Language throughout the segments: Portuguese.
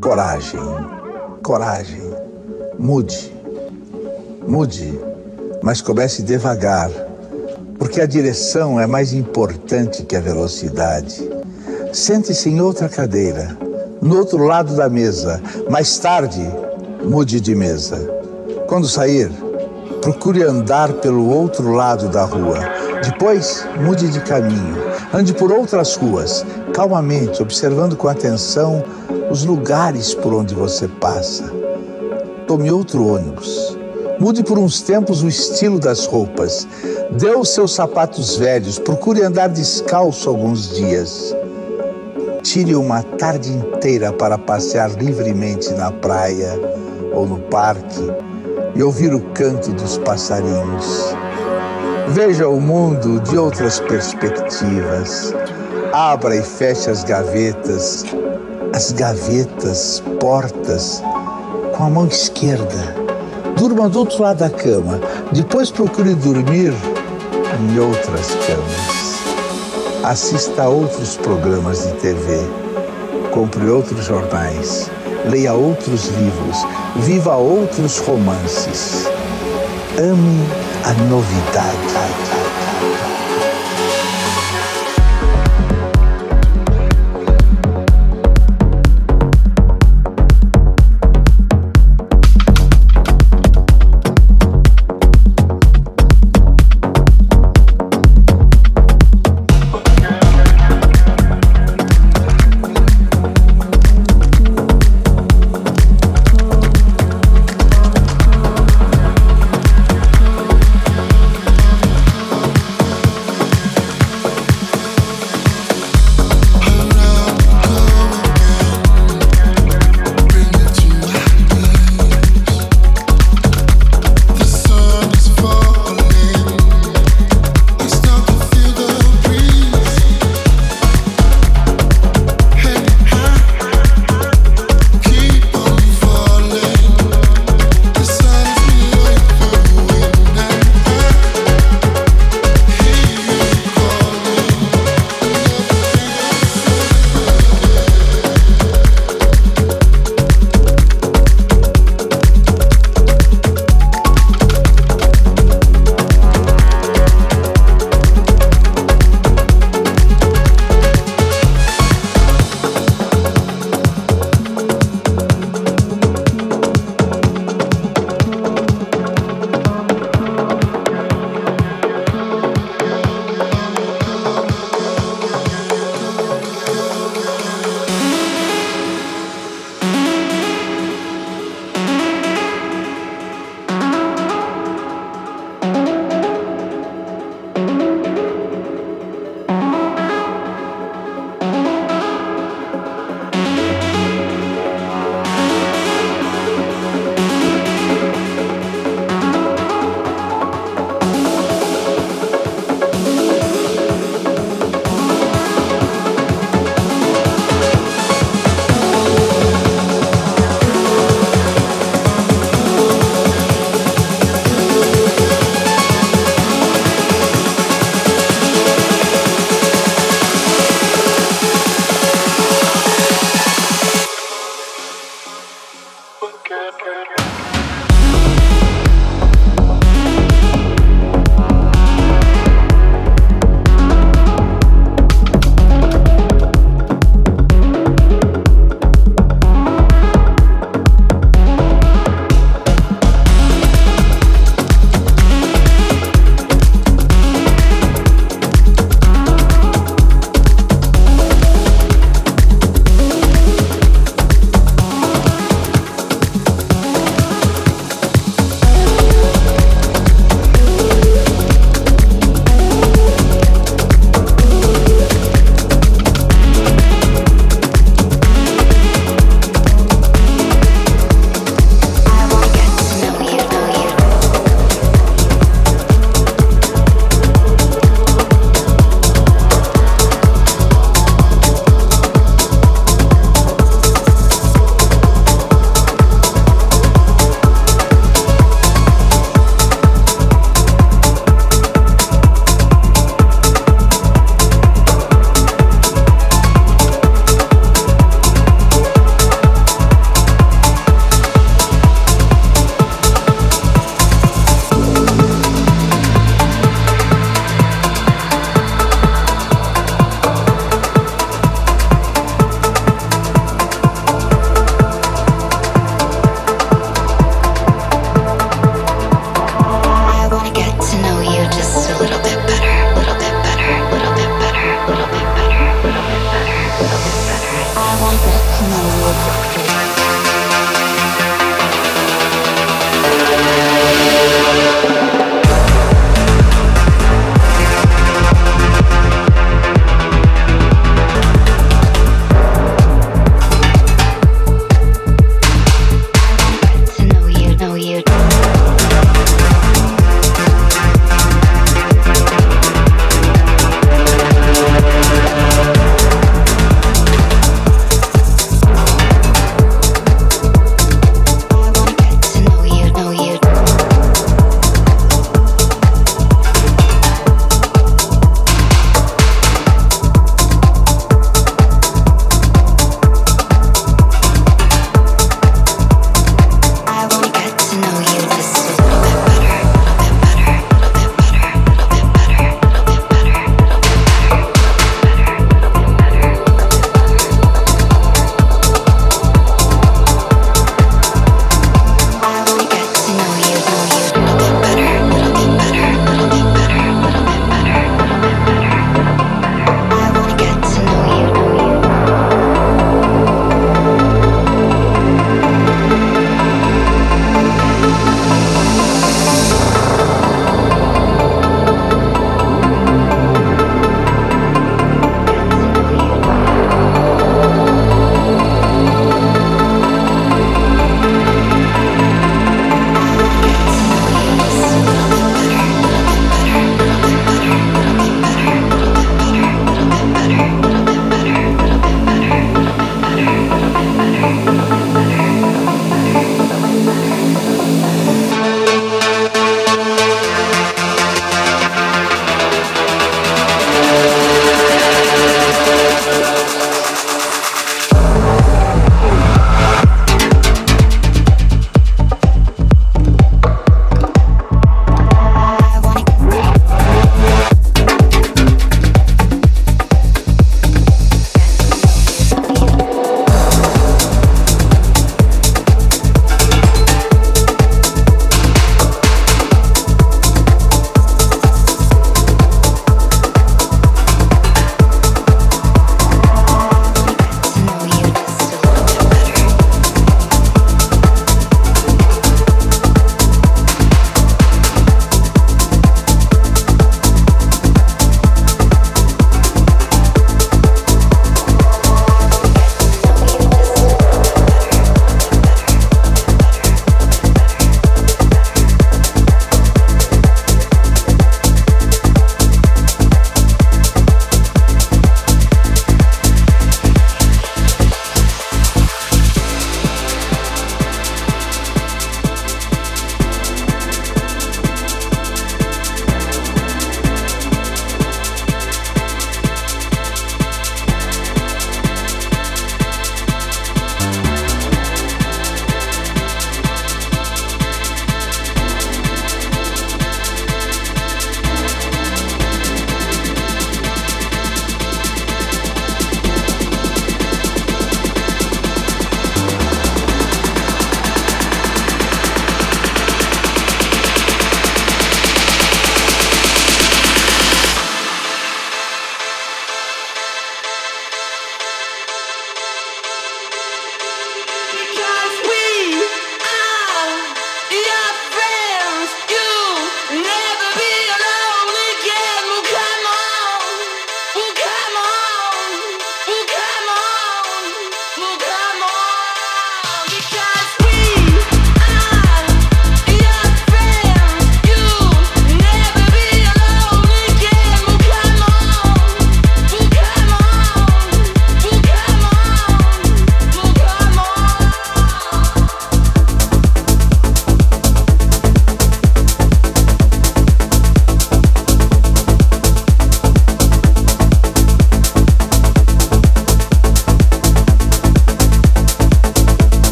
Coragem, coragem. Mude, mude, mas comece devagar, porque a direção é mais importante que a velocidade. Sente-se em outra cadeira, no outro lado da mesa. Mais tarde, mude de mesa. Quando sair, procure andar pelo outro lado da rua. Depois, mude de caminho. Ande por outras ruas, calmamente, observando com atenção os lugares por onde você passa. Tome outro ônibus. Mude por uns tempos o estilo das roupas. Dê os seus sapatos velhos. Procure andar descalço alguns dias. Tire uma tarde inteira para passear livremente na praia ou no parque e ouvir o canto dos passarinhos. Veja o mundo de outras perspectivas. Abra e feche as gavetas, as gavetas, portas, com a mão esquerda. Durma do outro lado da cama. Depois procure dormir em outras camas. Assista a outros programas de TV. Compre outros jornais. Leia outros livros. Viva outros romances. Ame a novidade.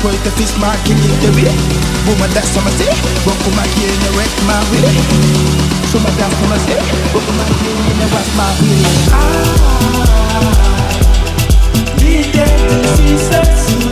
pull the fish mark in the way. Woman, that's what I say. Walk my gear and wreck my way. So my dance what my say. Walk my gear in the wreck my way. Ah, lead to see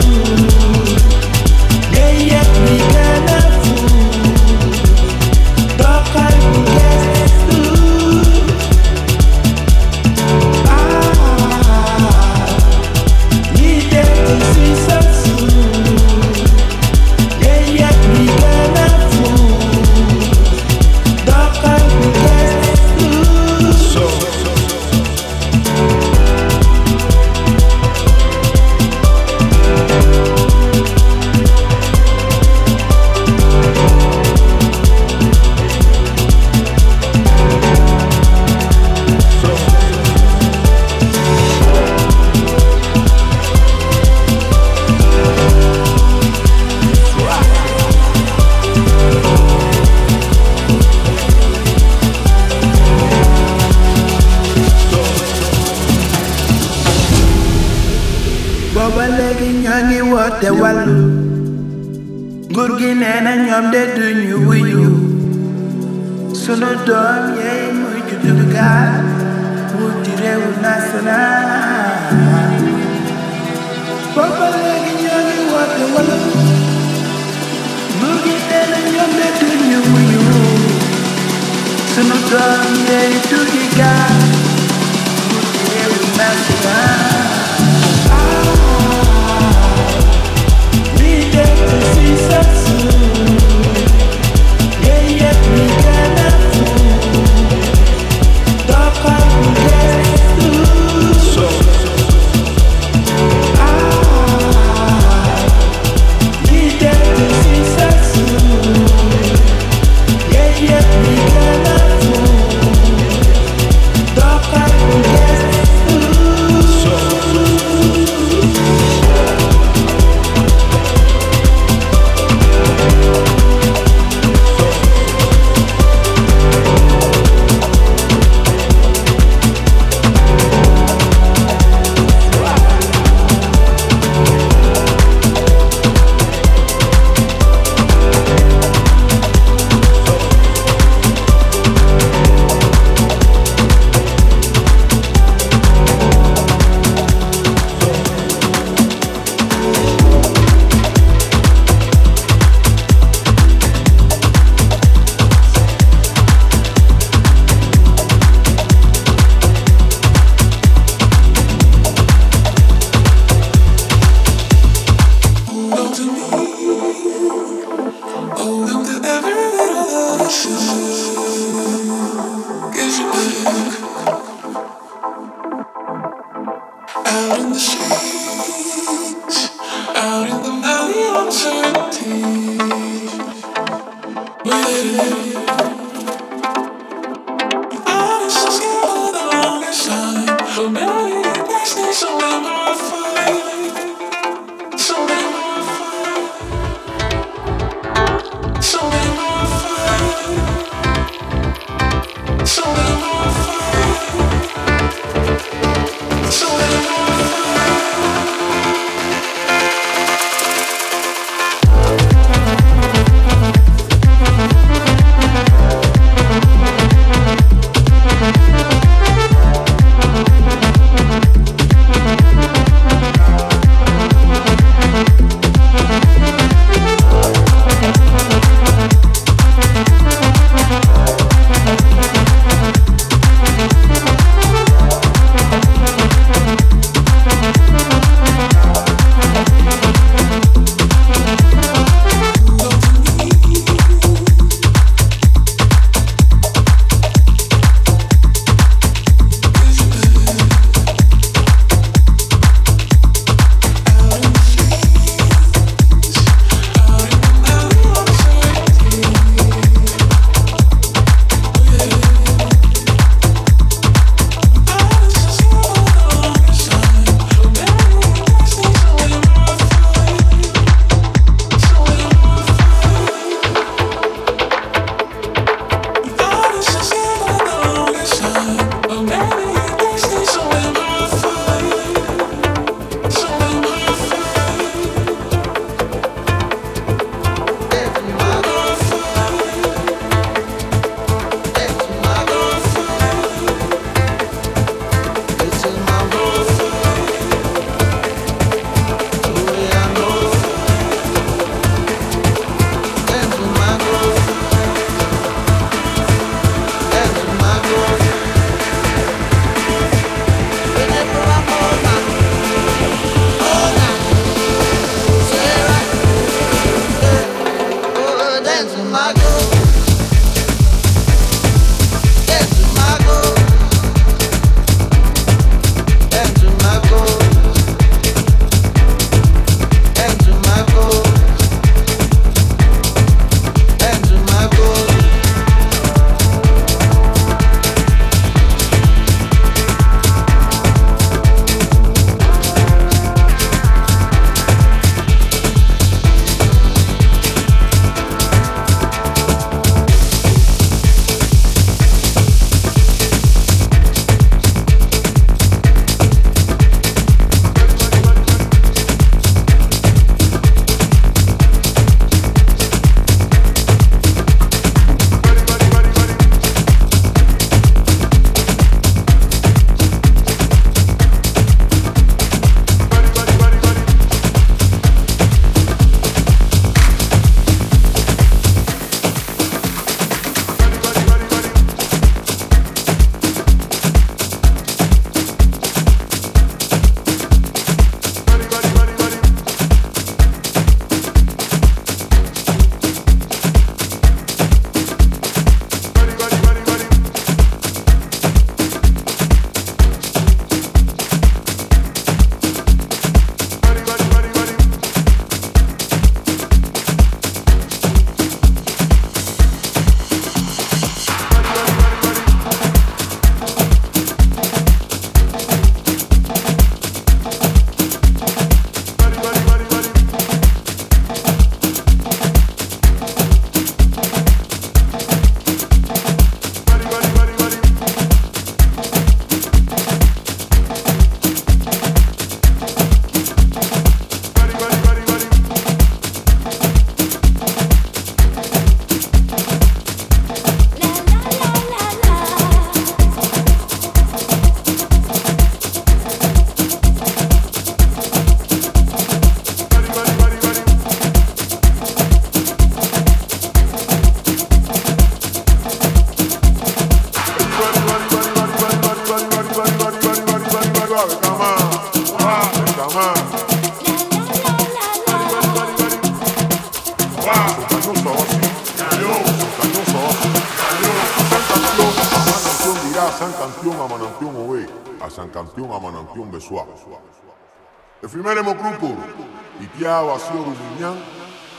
Itia Basio Rumiñán,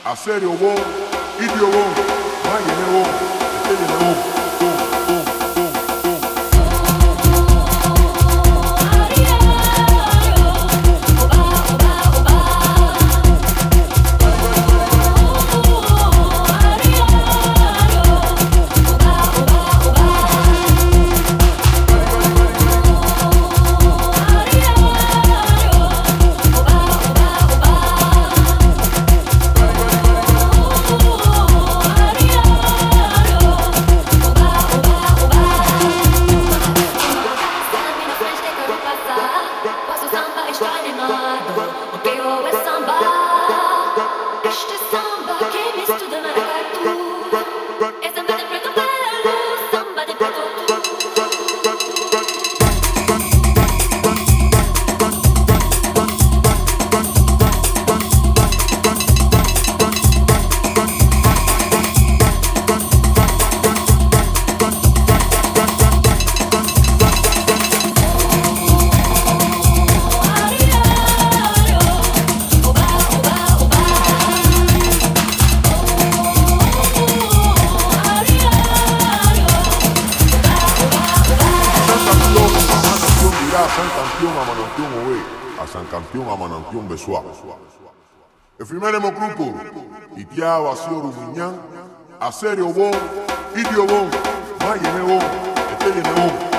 a Serio Bon, Idio Bon, Asan campeón amanantión oe, asan campeón amanantión besua. Efimeremo grupo, itia vacío rumiñán, aserio bon, idio bon, mayene bon, etelene bon.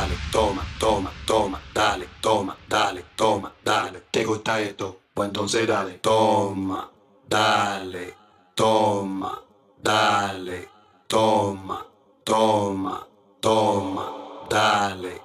dale, toma, toma, toma, dale, toma, dale, toma, dale. ¿Te gusta esto? Pues entonces dale, toma, dale, toma, dale, toma, toma, toma, dale.